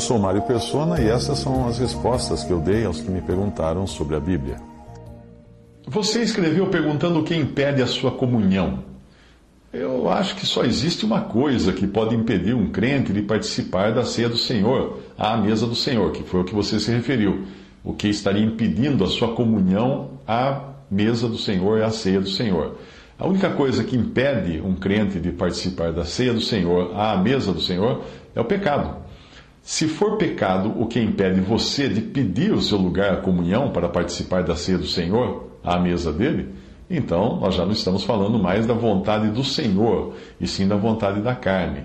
Eu sou Mário Persona e essas são as respostas que eu dei aos que me perguntaram sobre a Bíblia. Você escreveu perguntando o que impede a sua comunhão. Eu acho que só existe uma coisa que pode impedir um crente de participar da ceia do Senhor, à mesa do Senhor, que foi o que você se referiu. O que estaria impedindo a sua comunhão à mesa do Senhor e à ceia do Senhor. A única coisa que impede um crente de participar da ceia do Senhor, à mesa do Senhor, é o pecado. Se for pecado o que impede você de pedir o seu lugar à comunhão para participar da ceia do Senhor, à mesa dele, então nós já não estamos falando mais da vontade do Senhor, e sim da vontade da carne.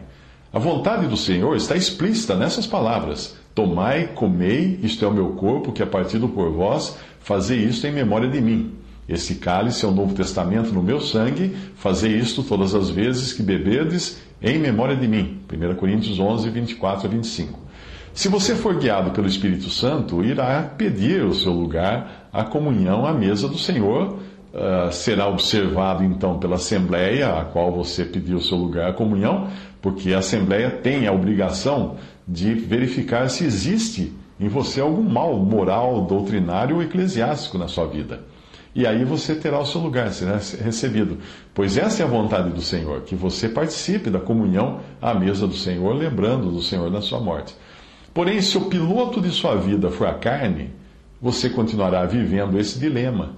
A vontade do Senhor está explícita nessas palavras: Tomai, comei, isto é o meu corpo que é partido por vós, fazei isto em memória de mim. Esse cálice é o Novo Testamento no meu sangue, fazei isto todas as vezes que beberdes, em memória de mim. 1 Coríntios 11, 24 a 25. Se você for guiado pelo Espírito Santo, irá pedir o seu lugar à comunhão à mesa do Senhor. Uh, será observado então pela Assembleia, a qual você pediu o seu lugar à comunhão, porque a Assembleia tem a obrigação de verificar se existe em você algum mal moral, doutrinário ou eclesiástico na sua vida. E aí você terá o seu lugar, será recebido. Pois essa é a vontade do Senhor, que você participe da comunhão à mesa do Senhor, lembrando do Senhor na sua morte. Porém, se o piloto de sua vida for a carne, você continuará vivendo esse dilema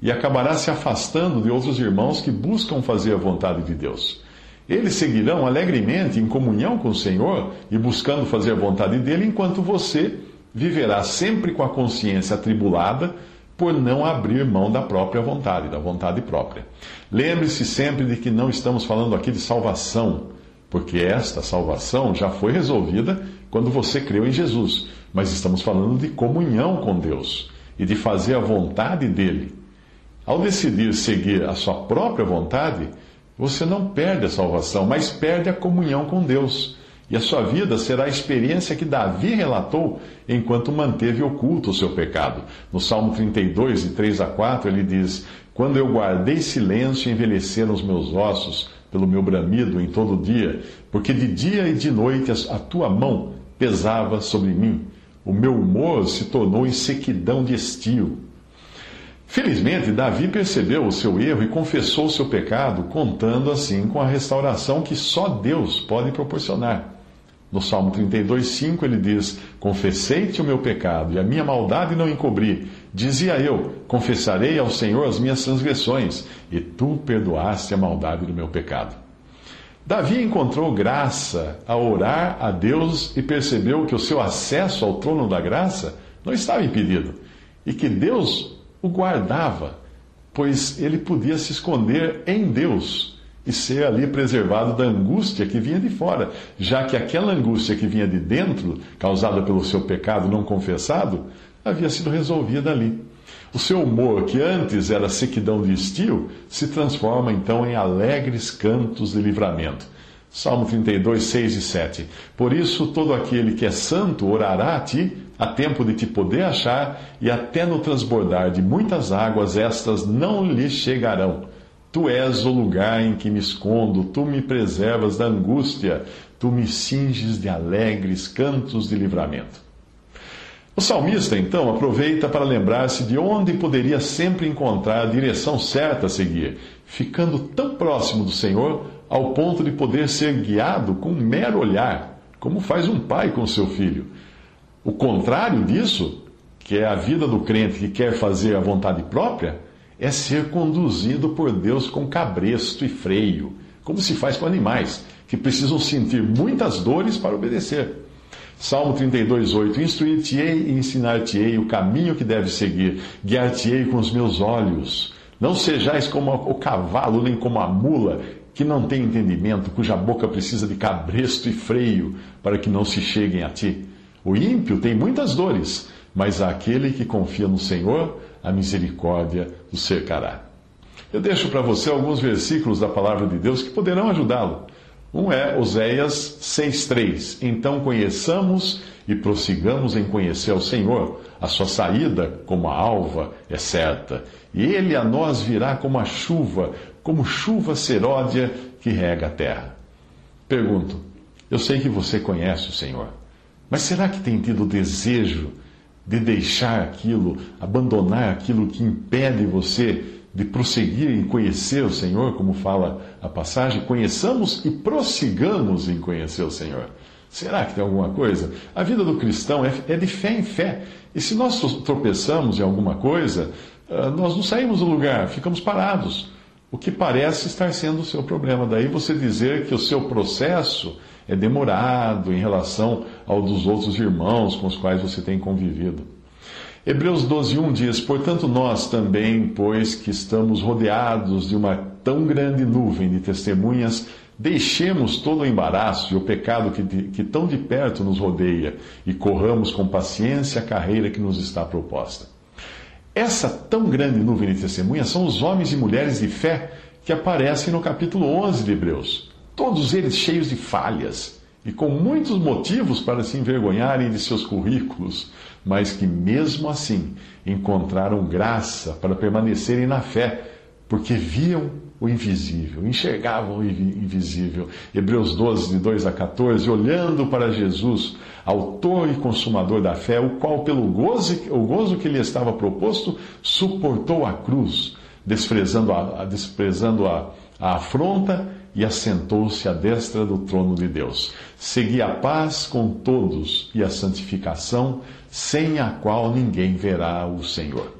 e acabará se afastando de outros irmãos que buscam fazer a vontade de Deus. Eles seguirão alegremente em comunhão com o Senhor e buscando fazer a vontade dele, enquanto você viverá sempre com a consciência atribulada por não abrir mão da própria vontade, da vontade própria. Lembre-se sempre de que não estamos falando aqui de salvação, porque esta salvação já foi resolvida quando você creu em Jesus. Mas estamos falando de comunhão com Deus e de fazer a vontade dele. Ao decidir seguir a sua própria vontade, você não perde a salvação, mas perde a comunhão com Deus. E a sua vida será a experiência que Davi relatou enquanto manteve oculto o seu pecado. No Salmo 32, de 3 a 4, ele diz: Quando eu guardei silêncio, envelheceram os meus ossos pelo meu bramido em todo dia, porque de dia e de noite a tua mão pesava sobre mim. O meu humor se tornou em sequidão de estio. Felizmente, Davi percebeu o seu erro e confessou o seu pecado, contando assim com a restauração que só Deus pode proporcionar. No Salmo 32, 5, ele diz: Confessei-te o meu pecado e a minha maldade não encobri. Dizia eu: Confessarei ao Senhor as minhas transgressões, e tu perdoaste a maldade do meu pecado. Davi encontrou graça ao orar a Deus e percebeu que o seu acesso ao trono da graça não estava impedido e que Deus o guardava, pois ele podia se esconder em Deus e ser ali preservado da angústia que vinha de fora, já que aquela angústia que vinha de dentro, causada pelo seu pecado não confessado, havia sido resolvida ali. O seu humor, que antes era sequidão de estio, se transforma então em alegres cantos de livramento. Salmo 32, 6 e 7. Por isso, todo aquele que é santo orará a ti, a tempo de te poder achar, e até no transbordar de muitas águas, estas não lhe chegarão. Tu és o lugar em que me escondo, tu me preservas da angústia, tu me cinges de alegres cantos de livramento. O salmista, então, aproveita para lembrar-se de onde poderia sempre encontrar a direção certa a seguir, ficando tão próximo do Senhor ao ponto de poder ser guiado com um mero olhar, como faz um pai com seu filho. O contrário disso, que é a vida do crente que quer fazer a vontade própria, é ser conduzido por Deus com cabresto e freio, como se faz com animais, que precisam sentir muitas dores para obedecer. Salmo 32, 8: Instruir-te-ei e ensinar-te-ei o caminho que deves seguir, guiar-te-ei com os meus olhos. Não sejais como o cavalo, nem como a mula, que não tem entendimento, cuja boca precisa de cabresto e freio para que não se cheguem a ti. O ímpio tem muitas dores, mas aquele que confia no Senhor, a misericórdia o cercará. Eu deixo para você alguns versículos da palavra de Deus que poderão ajudá-lo. Um é Oséias 6,3. Então conheçamos e prossigamos em conhecer ao Senhor. A sua saída, como a alva, é certa. E ele a nós virá como a chuva, como chuva seródia que rega a terra. Pergunto: eu sei que você conhece o Senhor, mas será que tem tido desejo de deixar aquilo, abandonar aquilo que impede você de prosseguir em conhecer o Senhor, como fala a passagem? Conheçamos e prossigamos em conhecer o Senhor. Será que tem alguma coisa? A vida do cristão é, é de fé em fé. E se nós tropeçamos em alguma coisa, ah, nós não saímos do lugar, ficamos parados. O que parece estar sendo o seu problema. Daí você dizer que o seu processo é demorado em relação ao dos outros irmãos com os quais você tem convivido. Hebreus 12:1 diz: Portanto, nós também, pois que estamos rodeados de uma tão grande nuvem de testemunhas, Deixemos todo o embaraço e o pecado que, que tão de perto nos rodeia e corramos com paciência a carreira que nos está proposta. Essa tão grande nuvem de testemunhas são os homens e mulheres de fé que aparecem no capítulo 11 de Hebreus. Todos eles cheios de falhas e com muitos motivos para se envergonharem de seus currículos, mas que mesmo assim encontraram graça para permanecerem na fé, porque viam o invisível, enxergavam o invisível. Hebreus 12, de 2 a 14, olhando para Jesus, autor e consumador da fé, o qual, pelo gozo, o gozo que lhe estava proposto, suportou a cruz, desprezando a, desprezando a, a afronta e assentou-se à destra do trono de Deus. Segui a paz com todos e a santificação, sem a qual ninguém verá o Senhor.